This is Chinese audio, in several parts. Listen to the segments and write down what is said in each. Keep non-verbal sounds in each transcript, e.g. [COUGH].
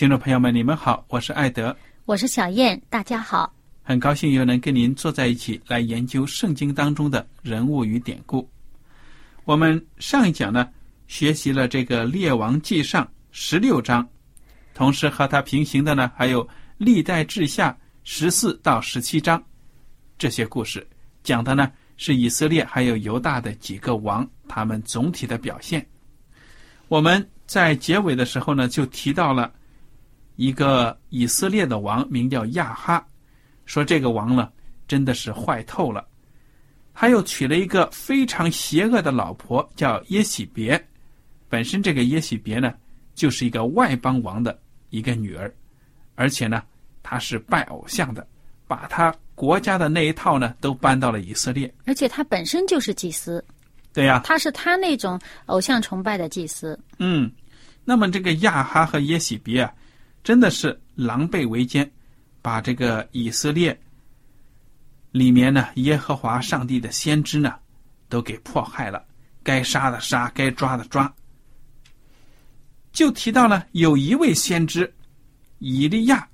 听众朋友们，你们好，我是艾德，我是小燕，大家好，很高兴又能跟您坐在一起来研究圣经当中的人物与典故。我们上一讲呢，学习了这个《列王纪上》十六章，同时和它平行的呢，还有《历代志下》十四到十七章，这些故事讲的呢是以色列还有犹大的几个王他们总体的表现。我们在结尾的时候呢，就提到了。一个以色列的王名叫亚哈，说这个王呢真的是坏透了。他又娶了一个非常邪恶的老婆，叫耶喜别。本身这个耶喜别呢，就是一个外邦王的一个女儿，而且呢，他是拜偶像的，把他国家的那一套呢都搬到了以色列。而且他本身就是祭司，对呀，他是他那种偶像崇拜的祭司。嗯，那么这个亚哈和耶喜别啊。真的是狼狈为奸，把这个以色列里面呢，耶和华上帝的先知呢，都给迫害了，该杀的杀，该抓的抓。就提到了有一位先知以利亚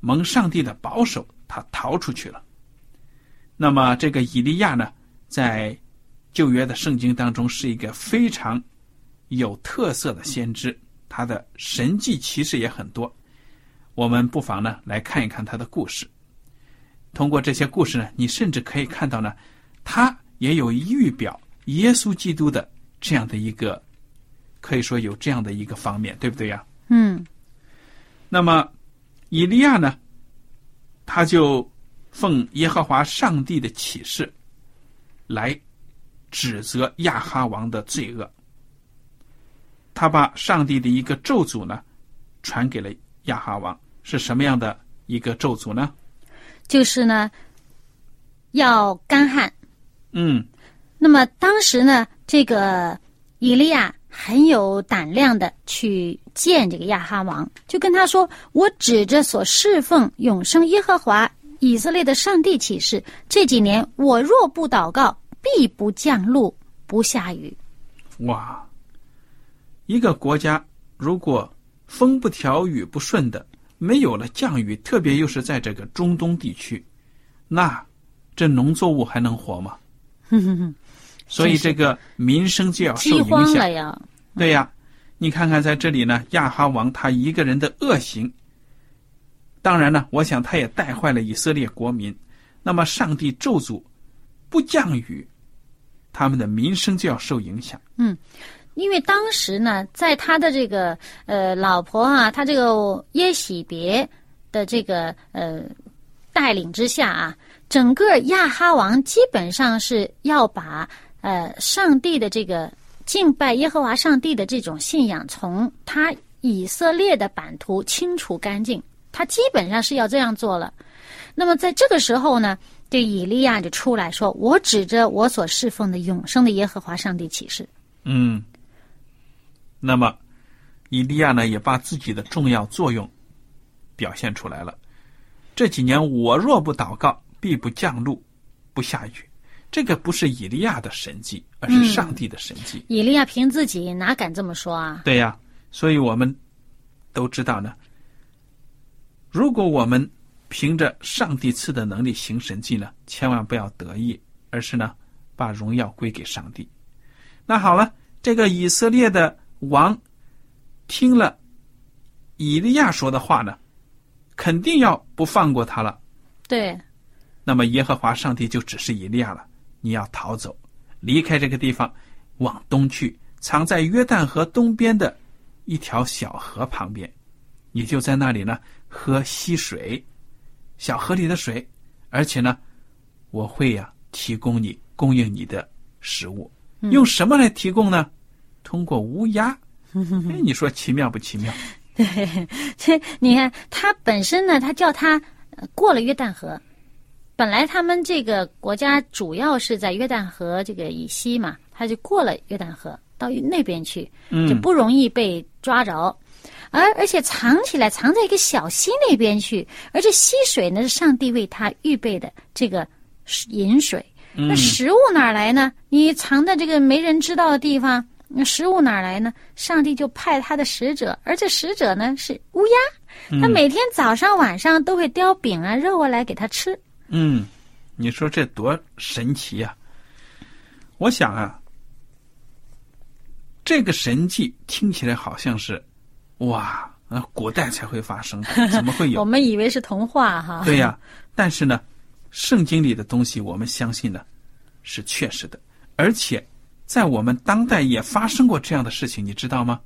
蒙上帝的保守，他逃出去了。那么这个以利亚呢，在旧约的圣经当中是一个非常有特色的先知。他的神迹其实也很多，我们不妨呢来看一看他的故事。通过这些故事呢，你甚至可以看到呢，他也有预表耶稣基督的这样的一个，可以说有这样的一个方面，对不对呀？嗯。那么，以利亚呢，他就奉耶和华上帝的启示，来指责亚哈王的罪恶。他把上帝的一个咒诅呢，传给了亚哈王，是什么样的一个咒诅呢？就是呢，要干旱。嗯。那么当时呢，这个以利亚很有胆量的去见这个亚哈王，就跟他说：“我指着所侍奉永生耶和华以色列的上帝起誓，这几年我若不祷告，必不降露，不下雨。”哇！一个国家如果风不调雨不顺的，没有了降雨，特别又是在这个中东地区，那这农作物还能活吗？[LAUGHS] 所以这个民生就要受影响。对呀，你看看在这里呢，亚哈王他一个人的恶行，当然呢，我想他也带坏了以色列国民。那么上帝咒诅不降雨，他们的民生就要受影响。嗯。因为当时呢，在他的这个呃老婆啊，他这个耶喜别的这个呃带领之下啊，整个亚哈王基本上是要把呃上帝的这个敬拜耶和华上帝的这种信仰从他以色列的版图清除干净，他基本上是要这样做了。那么在这个时候呢，这以利亚就出来说：“我指着我所侍奉的永生的耶和华上帝起誓。嗯，那么以利亚呢，也把自己的重要作用表现出来了。这几年我若不祷告，必不降露，不下雨。这个不是以利亚的神迹，而是上帝的神迹。以利亚凭自己哪敢这么说啊？对呀，所以我们都知道呢。如果我们凭着上帝赐的能力行神迹呢，千万不要得意，而是呢，把荣耀归给上帝。那好了，这个以色列的王听了以利亚说的话呢，肯定要不放过他了。对，那么耶和华上帝就指示以利亚了：你要逃走，离开这个地方，往东去，藏在约旦河东边的一条小河旁边，你就在那里呢喝溪水，小河里的水，而且呢，我会呀提供你供应你的食物，用什么来提供呢？通过乌鸦。[LAUGHS] 哎，你说奇妙不奇妙？对，这你看，他本身呢，他叫他呃过了约旦河。本来他们这个国家主要是在约旦河这个以西嘛，他就过了约旦河到那边去，就不容易被抓着。而而且藏起来，藏在一个小溪那边去，而这溪水呢是上帝为他预备的这个饮水。那食物哪儿来呢？你藏在这个没人知道的地方，那食物哪来呢？上帝就派他的使者，而这使者呢是乌鸦，他每天早上晚上都会叼饼啊肉啊来给他吃。嗯，你说这多神奇呀、我想啊，这个神迹听起来好像是，哇，那，古代才会发生的，怎么会有 [LAUGHS] 我？们以为是童话哈。对呀、但是呢，圣经里的东西，我们相信呢是确实的，而且在我们当代也发生过这样的事情，你知道吗？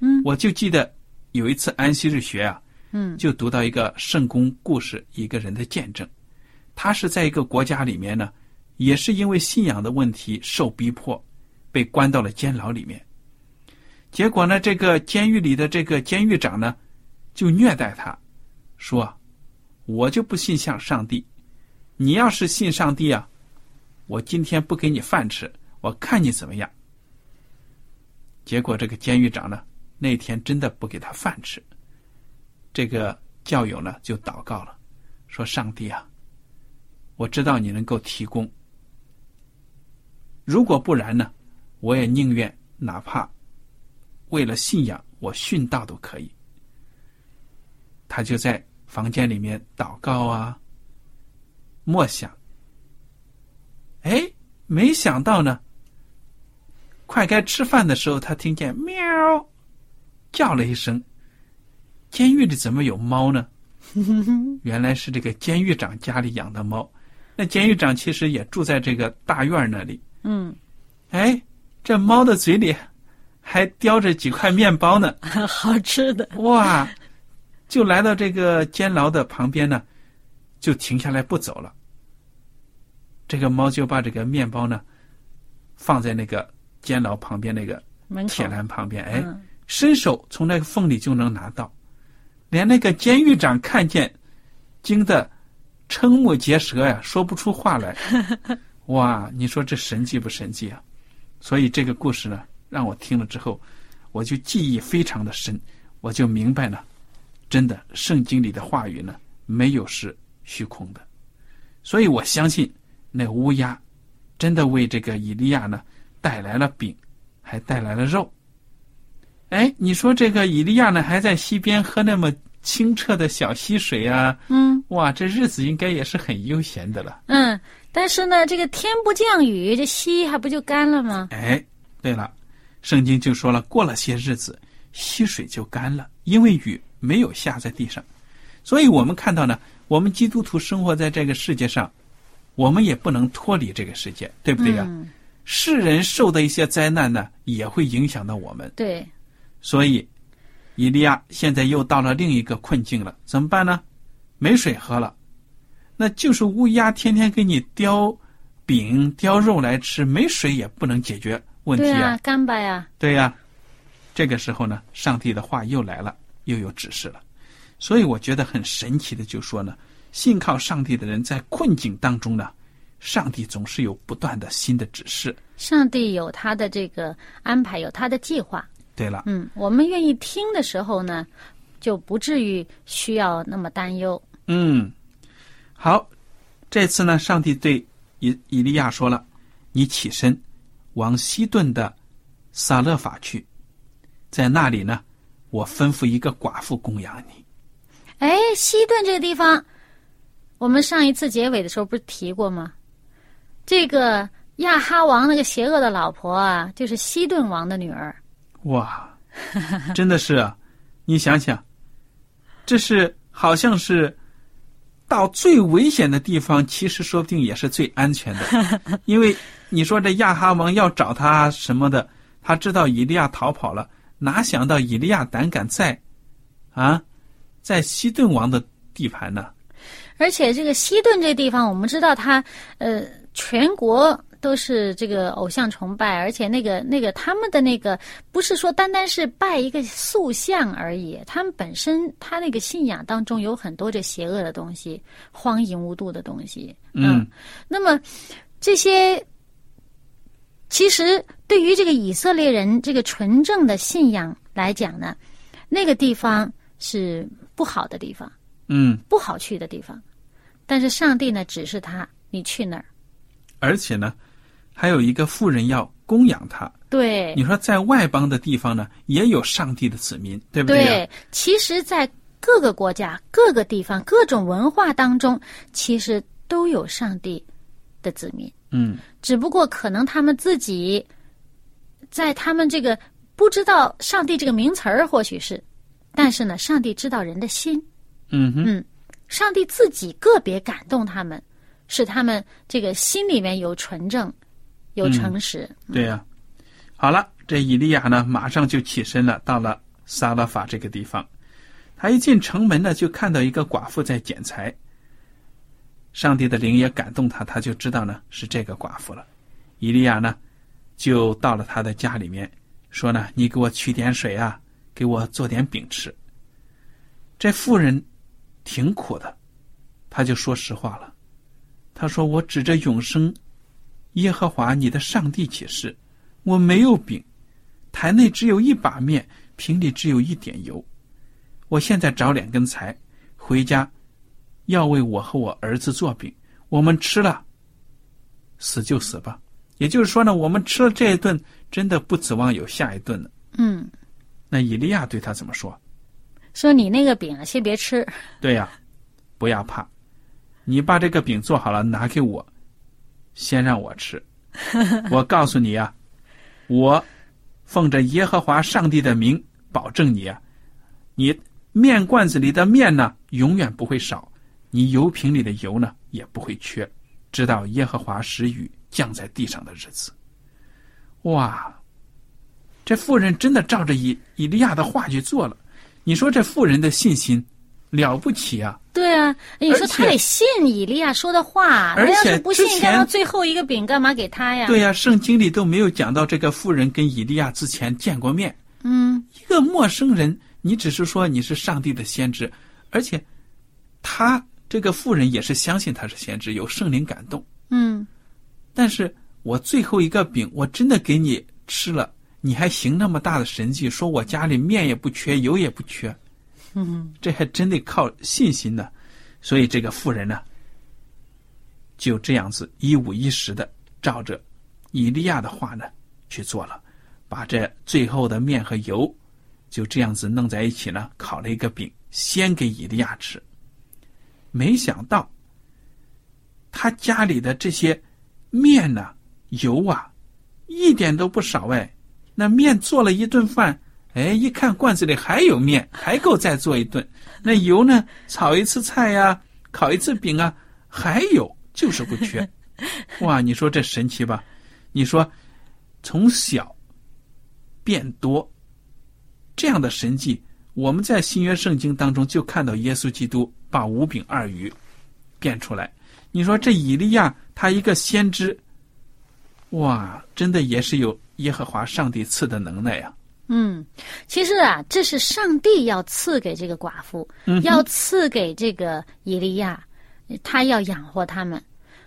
嗯，我就记得有一次安息日学啊，嗯就读到一个圣公故事，一个人的见证。他是在一个国家里面呢，也是因为信仰的问题受逼迫，被关到了监牢里面。结果呢，这个监狱里的这个监狱长呢，就虐待他，说：“我就不信向上帝，你要是信上帝啊，我今天不给你饭吃，我看你怎么样。”结果这个监狱长呢，那天真的不给他饭吃。这个教友呢就祷告了，说：“上帝啊，我知道你能够提供，如果不然呢，我也宁愿哪怕为了信仰我殉道都可以。”他就在房间里面祷告啊，默想。哎，没想到呢，快该吃饭的时候，他听见喵叫了一声。监狱里怎么有猫呢？[LAUGHS] 原来是这个监狱长家里养的猫。那监狱长其实也住在这个大院儿那里。嗯，哎，这猫的嘴里还叼着几块面包呢。[LAUGHS] 好吃的。哇！就来到这个监牢的旁边呢，就停下来不走了。这个猫就把这个面包呢，放在那个监牢旁边那个铁栏旁边，哎，嗯伸手从那个缝里就能拿到，连那个监狱长看见，惊得瞠目结舌呀，说不出话来。[LAUGHS] 哇，你说这神迹不神迹啊？所以这个故事呢，让我听了之后，我就记忆非常的深，我就明白了，真的圣经里的话语呢，没有是虚空的。所以我相信，那乌鸦真的为这个以利亚呢带来了饼，还带来了肉。哎，你说这个以利亚呢，还在溪边喝那么清澈的小溪水啊，嗯哇，这日子应该也是很悠闲的了。嗯，但是呢，这个天不降雨，这溪还不就干了吗？哎，对了，圣经就说了，过了些日子，溪水就干了，因为雨没有下在地上。所以我们看到呢，我们基督徒生活在这个世界上，我们也不能脱离这个世界，对不对呀、嗯，世人受的一些灾难呢，也会影响到我们。对，所以，以利亚现在又到了另一个困境了，怎么办呢？没水喝了，那就是乌鸦天天给你叼饼、叼肉来吃，没水也不能解决问题对啊，干巴呀，对呀，这个时候呢，上帝的话又来了，又有指示了。所以我觉得很神奇的，就说呢，信靠上帝的人在困境当中呢，上帝总是有不断的新的指示。上帝有他的这个安排，有他的计划。对了，嗯，我们愿意听的时候呢，就不至于需要那么担忧。嗯，好，这次呢，上帝对以以利亚说了：“你起身，往西顿的撒勒法去，在那里呢，我吩咐一个寡妇供养你。”哎，西顿这个地方，我们上一次结尾的时候不是提过吗？这个亚哈王那个邪恶的老婆啊，就是西顿王的女儿。哇，真的是啊！[LAUGHS] 你想想，这是好像是到最危险的地方，其实说不定也是最安全的，[LAUGHS] 因为你说这亚哈王要找他什么的，他知道以利亚逃跑了，哪想到以利亚胆敢在啊，在西顿王的地盘呢？而且这个西顿这地方，我们知道他呃，全国。都是这个偶像崇拜，而且那个那个他们的那个不是说单单是拜一个塑像而已，他们本身他那个信仰当中有很多这邪恶的东西、荒淫无度的东西。嗯，那么这些其实对于这个以色列人这个纯正的信仰来讲呢，那个地方是不好的地方，嗯，不好去的地方。但是上帝呢，指示他你去那儿，而且呢。还有一个富人要供养他。对，你说在外邦的地方呢，也有上帝的子民，对不对？对，其实，在各个国家、各个地方、各种文化当中，其实都有上帝的子民。嗯，只不过可能他们自己在他们这个不知道上帝这个名词儿，或许是，但是呢，上帝知道人的心。嗯哼，嗯，上帝自己个别感动他们，使他们这个心里面有纯正。有诚实，对呀。好了，这以利亚呢，马上就起身了，到了撒拉法这个地方。他一进城门呢，就看到一个寡妇在捡柴。上帝的灵也感动他，他就知道呢是这个寡妇了。以利亚呢，就到了他的家里面，说呢：“你给我取点水啊，给我做点饼吃。”这妇人挺苦的，他就说实话了。他说：“我指着永生。”耶和华你的上帝启示，我没有饼，台内只有一把面，瓶里只有一点油。我现在找两根柴，回家要为我和我儿子做饼。我们吃了，死就死吧。也就是说呢，我们吃了这一顿，真的不指望有下一顿了。嗯，那以利亚对他怎么说？说你那个饼先别吃。对呀，不要怕，你把这个饼做好了，拿给我。先让我吃，[LAUGHS] 我告诉你啊，我奉着耶和华上帝的名保证你啊，你面罐子里的面呢永远不会少，你油瓶里的油呢也不会缺，直到耶和华使雨降在地上的日子。哇，这妇人真的照着以以利亚的话去做了，你说这妇人的信心了不起啊！对啊，你说他得信以利亚说的话，而且不信，干嘛最后一个饼干嘛给他呀？对呀，圣经里都没有讲到这个妇人跟以利亚之前见过面。嗯，一个陌生人，你只是说你是上帝的先知，而且他这个妇人也是相信他是先知，有圣灵感动。嗯，但是我最后一个饼，我真的给你吃了，你还行那么大的神迹，说我家里面也不缺，油也不缺。嗯，这还真得靠信心呢，所以这个妇人呢，就这样子一五一十的照着以利亚的话呢去做了，把这最后的面和油就这样子弄在一起呢，烤了一个饼，先给以利亚吃。没想到他家里的这些面呢、油啊，一点都不少哎，那面做了一顿饭。哎，一看罐子里还有面，[LAUGHS] 还够再做一顿。那油呢？炒一次菜呀，烤一次饼啊，还有就是不缺。[LAUGHS] 哇，你说这神奇吧？你说从小变多这样的神迹，我们在新约圣经当中就看到耶稣基督把五饼二鱼变出来。你说这以利亚他一个先知，哇，真的也是有耶和华上帝赐的能耐呀。嗯，其实啊，这是上帝要赐给这个寡妇，要赐给这个以利亚，他要养活他们。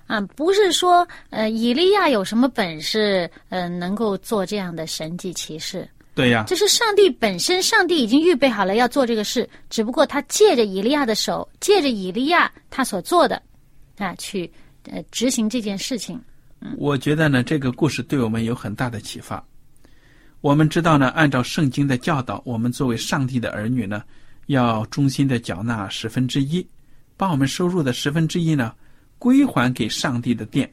啊，不是说呃，以利亚有什么本事，呃，能够做这样的神迹奇事？对呀，这是上帝本身，上帝已经预备好了要做这个事，只不过他借着以利亚的手，借着以利亚他所做的，啊，去呃执行这件事情。我觉得呢，这个故事对我们有很大的启发。我们知道呢，按照圣经的教导，我们作为上帝的儿女呢，要忠心的缴纳十分之一，把我们收入的十分之一呢。归还给上帝的殿，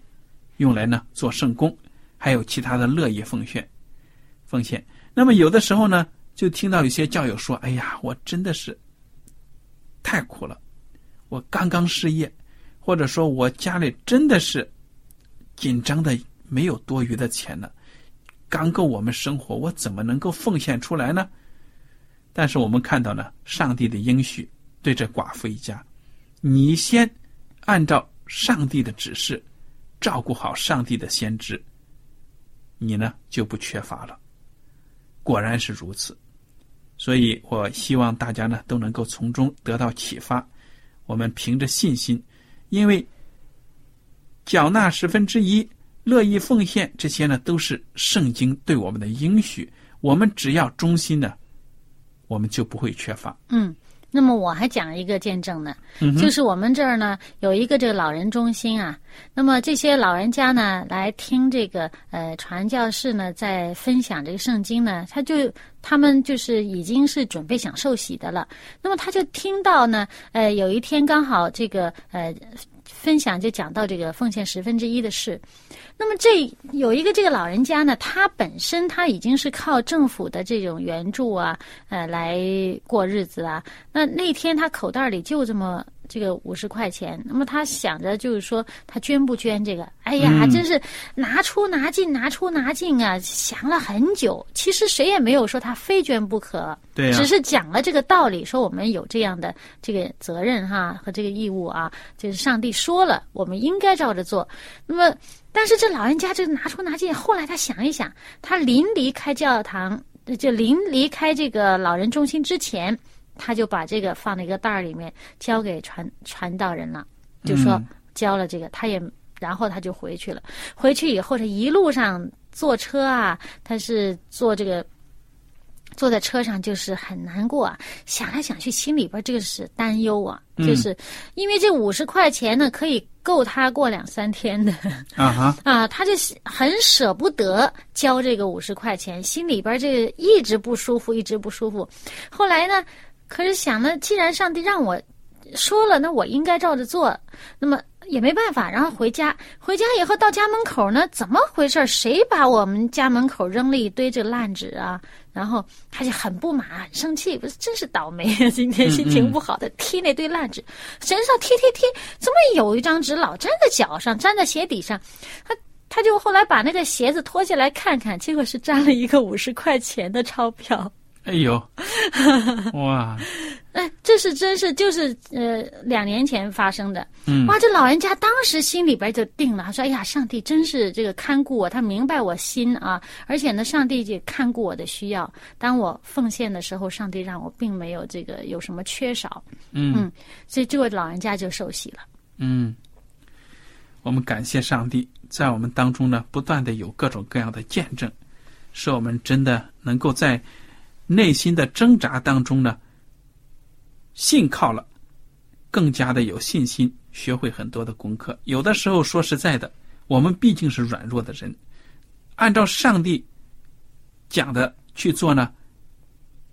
用来呢做圣功，还有其他的乐意奉献，奉献。那么有的时候呢，就听到有些教友说：“哎呀，我真的是太苦了，我刚刚失业，或者说我家里真的是紧张的没有多余的钱了，刚够我们生活，我怎么能够奉献出来呢？”但是我们看到呢，上帝的应许对这寡妇一家，你先按照。上帝的指示，照顾好上帝的先知，你呢就不缺乏了。果然是如此，所以我希望大家呢都能够从中得到启发。我们凭着信心，因为缴纳十分之一、乐意奉献这些呢，都是圣经对我们的应许。我们只要忠心呢，我们就不会缺乏。嗯。那么我还讲一个见证呢，就是我们这儿呢有一个这个老人中心啊。那么这些老人家呢来听这个呃传教士呢在分享这个圣经呢，他就他们就是已经是准备想受洗的了。那么他就听到呢，呃有一天刚好这个呃分享就讲到这个奉献十分之一的事。那么这有一个这个老人家呢，他本身他已经是靠政府的这种援助啊，呃，来过日子啊。那那天他口袋里就这么这个五十块钱，那么他想着就是说他捐不捐这个？哎呀，真是拿出拿进拿出拿进啊，想了很久。其实谁也没有说他非捐不可，对，只是讲了这个道理，说我们有这样的这个责任哈和这个义务啊，就是上帝说了，我们应该照着做。那么。但是这老人家这拿出拿进，后来他想一想，他临离开教堂，就临离开这个老人中心之前，他就把这个放在一个袋儿里面，交给传传道人了，就说交了这个，他也然后他就回去了。回去以后，他一路上坐车啊，他是坐这个。坐在车上就是很难过啊，想来想去，心里边这个是担忧啊，就是因为这五十块钱呢，可以够他过两三天的啊哈 [LAUGHS] 啊，他就很舍不得交这个五十块钱，心里边这个一直不舒服，一直不舒服。后来呢，可是想呢，既然上帝让我说了，那我应该照着做，那么。也没办法，然后回家。回家以后到家门口呢，怎么回事？谁把我们家门口扔了一堆这烂纸啊？然后他就很不满，很生气，不是真是倒霉啊！今天心情不好的踢那堆烂纸，身上踢踢踢，怎么有一张纸老粘在脚上，粘在鞋底上？他他就后来把那个鞋子脱下来看看，结果是粘了一个五十块钱的钞票。哎呦，[LAUGHS] 哇！哎，这是真是就是呃两年前发生的。嗯，哇，这老人家当时心里边就定了，他说：“哎呀，上帝真是这个看顾我，他明白我心啊，而且呢，上帝也看顾我的需要。当我奉献的时候，上帝让我并没有这个有什么缺少。”嗯，所以这位老人家就受洗了。嗯，我们感谢上帝，在我们当中呢，不断的有各种各样的见证，使我们真的能够在。内心的挣扎当中呢，信靠了，更加的有信心，学会很多的功课。有的时候说实在的，我们毕竟是软弱的人，按照上帝讲的去做呢，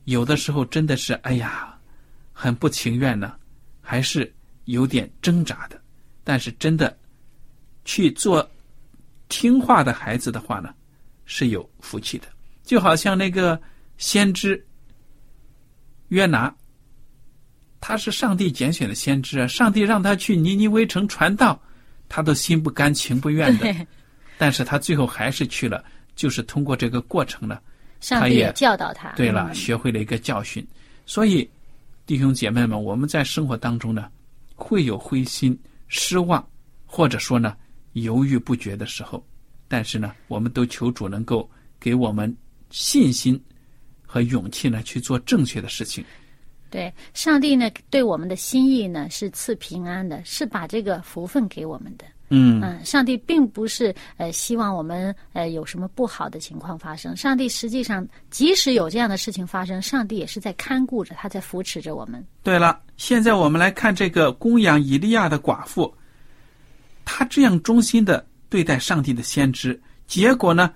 有的时候真的是哎呀，很不情愿呢，还是有点挣扎的。但是真的去做听话的孩子的话呢，是有福气的。就好像那个。先知约拿，他是上帝拣选的先知啊！上帝让他去尼尼微城传道，他都心不甘情不愿的。[LAUGHS] 但是他最后还是去了，就是通过这个过程呢，上帝也教导他。对了，学会了一个教训。所以，弟兄姐妹们，我们在生活当中呢，会有灰心、失望，或者说呢犹豫不决的时候，但是呢，我们都求主能够给我们信心。和勇气呢，去做正确的事情。对，上帝呢对我们的心意呢是赐平安的，是把这个福分给我们的。嗯嗯，上帝并不是呃希望我们呃有什么不好的情况发生。上帝实际上，即使有这样的事情发生，上帝也是在看顾着，他在扶持着我们。对了，现在我们来看这个供养以利亚的寡妇，她这样忠心的对待上帝的先知，结果呢，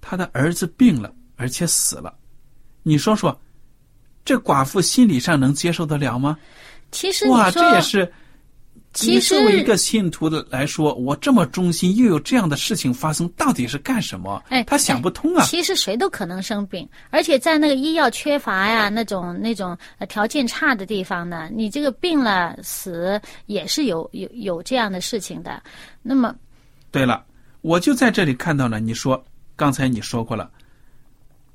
她的儿子病了，而且死了。你说说，这寡妇心理上能接受得了吗？其实你哇，说这也是。其实作为一个信徒的来说，我这么忠心，又有这样的事情发生，到底是干什么？哎他想不通啊。其实谁都可能生病，而且在那个医药缺乏呀、那种那种呃条件差的地方呢，你这个病了死也是有有有这样的事情的。那么，对了，我就在这里看到了，你说刚才你说过了，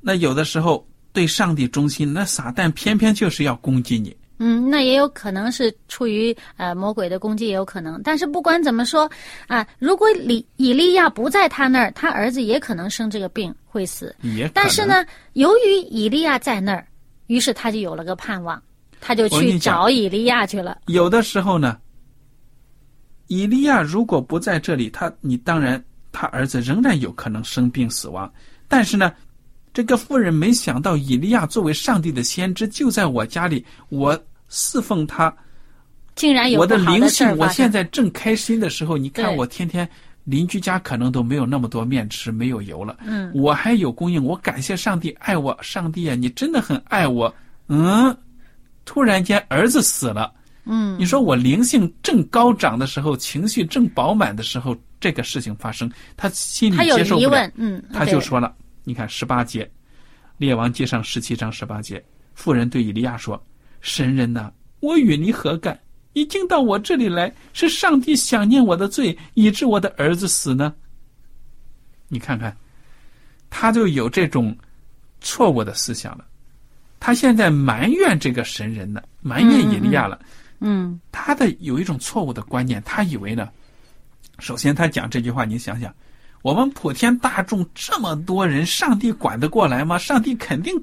那有的时候对上帝忠心，那撒旦偏偏就是要攻击你。嗯，那也有可能是出于呃魔鬼的攻击，也有可能。但是不管怎么说啊，如果以以利亚不在他那儿，他儿子也可能生这个病会死。也但是，呢，由于以利亚在那儿，于是他就有了个盼望，他就去找以利亚去了。有的时候呢，以利亚如果不在这里，他你当然他儿子仍然有可能生病死亡。但是呢，这个妇人没想到以利亚作为上帝的先知就在我家里，我侍奉他，竟然有我的不好灵性我现在正开心的时候，你看我天天邻居家可能都没有那么多面吃，没有油了，嗯，我还有供应，我感谢上帝爱我，上帝啊，你真的很爱我，嗯，突然间儿子死了，嗯，你说我灵性正高涨的时候，情绪正饱满的时候，这个事情发生，他心里接受不了。疑问，，嗯，他就说了，你看十八节，《列王记上》十七章十八节，妇人对以利亚说：“神人呐、我与你何干？已经到我这里来，是上帝想念我的罪，以致我的儿子死呢？”你看看，他就有这种错误的思想了。他现在埋怨这个神人呢，埋怨以利亚了。嗯他的有一种错误的观念，他以为呢，首先他讲这句话，你想想，我们普天大众这么多人，上帝管得过来吗？上帝肯定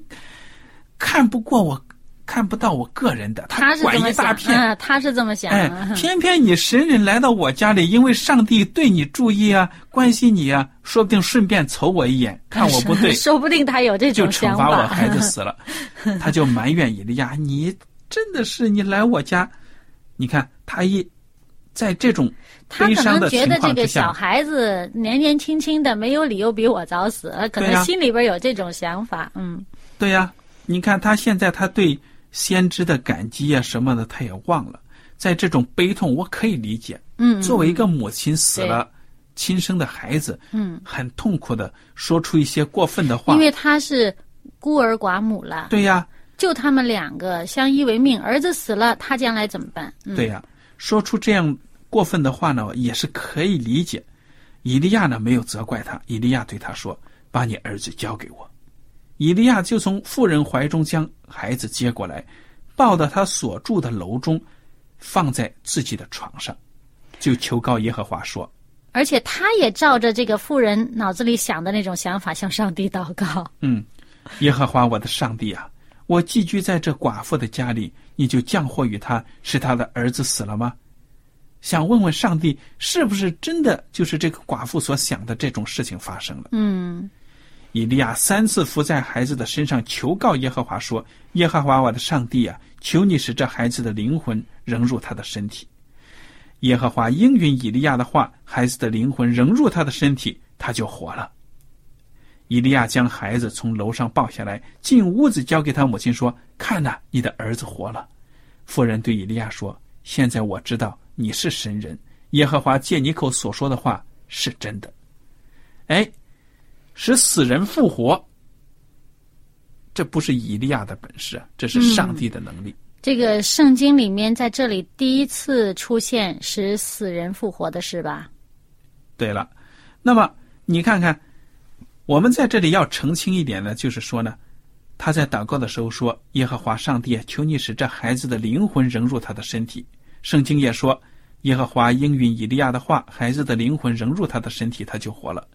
看不过我，看不到我个人的，他管一大片。嗯，他是这么想，哎，[LAUGHS] 偏偏你神人来到我家里，因为上帝对你注意啊，关心你啊，说不定顺便瞅我一眼，看我不对，[LAUGHS] 说不定他有这种想惩罚我。孩子死了，[LAUGHS] 他就埋怨以利亚，你真的是你来我家，你看他一在这种他可悲伤的能觉得这情况之个小，孩子年年轻轻的，没有理由比我早死，可能心里边有这种想法。嗯，对呀、你看他现在他对先知的感激啊什么的，他也忘了，在这种悲痛，我可以理解。嗯，作为一个母亲死了亲生的孩子，嗯，很痛苦的说出一些过分的话。因，为他是孤儿寡母了，对呀、就他们两个相依为命，儿子死了，他将来怎么办？嗯、对呀、说出这样过分的话呢，也是可以理解。以利亚呢没有责怪他，以利亚对他说：“把你儿子交给我。”以利亚就从妇人怀中将孩子接过来，抱到他所住的楼中，放在自己的床上，就求告耶和华说而且他也照着这个妇人脑子里想的那种想法向上帝祷告。：“嗯，耶和华我的上帝啊，我寄居在这寡妇的家里，你就降祸于他，使他的儿子死了吗？”想问问上帝，是不是真的就是这个寡妇所想的这种事情发生了？嗯以利亚三次伏在孩子的身上求告耶和华说：“耶和华我的上帝啊，求你使这孩子的灵魂融入他的身体。”耶和华应允以利亚的话，孩子的灵魂融入他的身体，他就活了。以利亚将孩子从楼上抱下来，进屋子交给他母亲说：“看呐、你的儿子活了。”妇人对以利亚说：“现在我知道你是神人，耶和华借你口所说的话是真的。”哎，使死人复活，这不是以利亚的本事啊，这是上帝的能力。这个圣经里面在这里第一次出现使死人复活的事吧？对了，那么你看看，我们在这里要澄清一点呢，就是说呢，他在祷告的时候说：“耶和华上帝啊，求你使这孩子的灵魂融入他的身体。”圣经也说：“耶和华应允以利亚的话，孩子的灵魂融入他的身体，他就活了。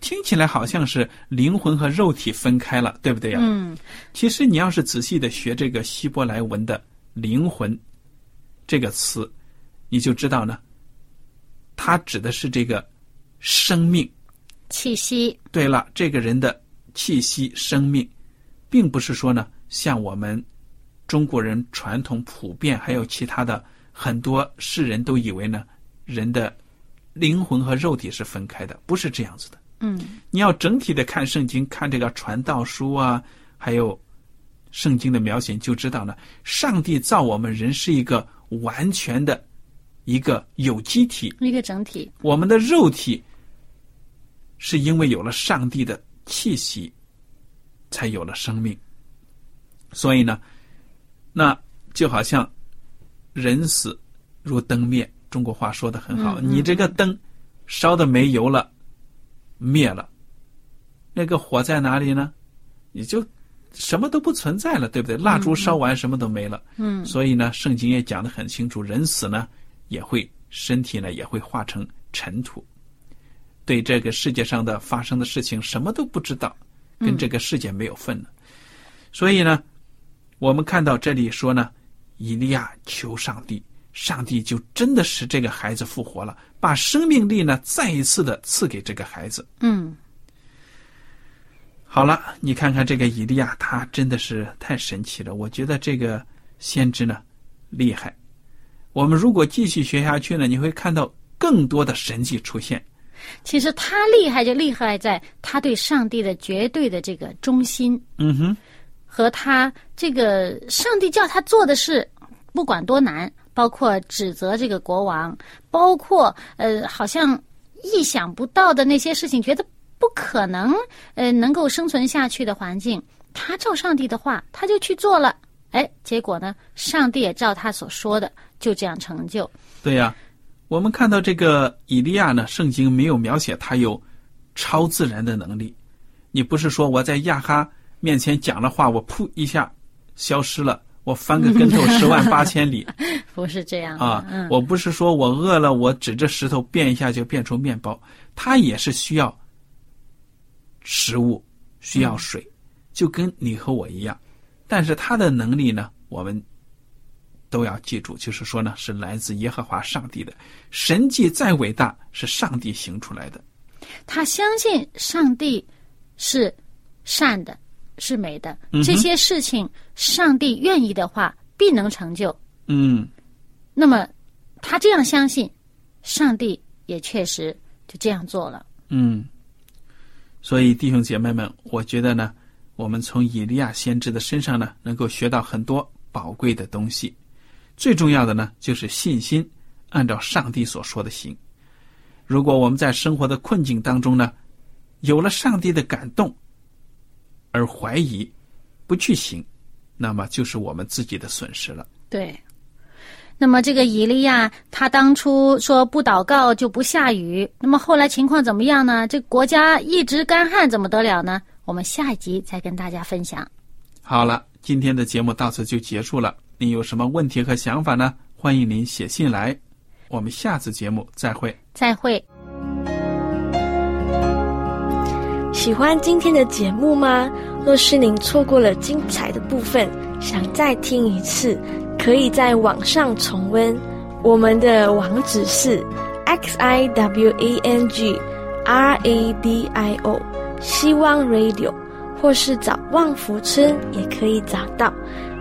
听起来好像是灵魂和肉体分开了，对不对呀？嗯，其实你要是仔细的学这个希伯来文的“灵魂”这个词，你就知道呢，它指的是这个生命。气息，对了，这个人的气息、生命，并不是说呢，像我们中国人传统普遍，还有其他的很多世人都以为呢，人的灵魂和肉体是分开的，不是这样子的。嗯。你要整体的看圣经，看这个传道书啊，还有圣经的描写，就知道呢，上帝造我们人是一个完全的一个有机体，一个整体，我们的肉体是因为有了上帝的气息，才有了生命。所以呢，那就好像人死如灯灭，中国话说的很好，嗯嗯你这个灯烧的没油了，灭了，那个火在哪里呢？你就什么都不存在了，对不对？蜡烛烧完，什么都没了。嗯所以呢，圣经也讲的很清楚，人死呢也会身体呢也会化成尘土，对这个世界上的发生的事情什么都不知道，跟这个世界没有份了。所以呢，我们看到这里说呢，以利亚求上帝，上帝就真的使这个孩子复活了，把生命力呢再一次的赐给这个孩子。嗯好了，你看看这个以利亚，他真的是太神奇了。我觉得这个先知呢厉害。我们如果继续学下去呢，你会看到更多的神迹出现。其实他厉害就厉害在他对上帝的绝对的这个忠心，嗯哼，和他这个上帝叫他做的事，不管多难，包括指责这个国王，包括呃，好像意想不到的那些事情，觉得不可能呃能够生存下去的环境，他照上帝的话，他就去做了。哎，结果呢，上帝也照他所说的，就这样成就。对呀、我们看到这个以利亚呢，圣经没有描写他有超自然的能力。你不是说我在亚哈面前讲了话，我噗一下消失了，我翻个跟头 [LAUGHS] 十万八千里。[LAUGHS] 不是这样的啊，嗯，我不是说我饿了，我指着石头变一下就变出面包，他也是需要食物，需要水，就跟你和我一样。但是他的能力呢，我们都要记住，就是说呢，是来自耶和华上帝的神迹，再伟大是上帝行出来的。他相信上帝是善的，是美的，这些事情上帝愿意的话，必能成就。嗯，那么他这样相信，上帝也确实就这样做了。嗯，所以弟兄姐妹们，我觉得呢，我们从以利亚先知的身上呢，能够学到很多宝贵的东西。最重要的呢，就是信心，按照上帝所说的行。如果我们在生活的困境当中呢，有了上帝的感动，而怀疑，不去行，那么就是我们自己的损失了。对。那么这个以利亚，他当初说不祷告就不下雨，那么后来情况怎么样呢？这国家一直干旱，怎么得了呢？我们下一集再跟大家分享。好了，今天的节目到此就结束了。您有什么问题和想法呢？欢迎您写信来。我们下次节目再会。再会。喜欢今天的节目吗？若是您错过了精彩的部分，想再听一次，可以在网上重温。我们的网址是 x i w a n g r a d i o 希望 Radio，或是找旺福村也可以找到。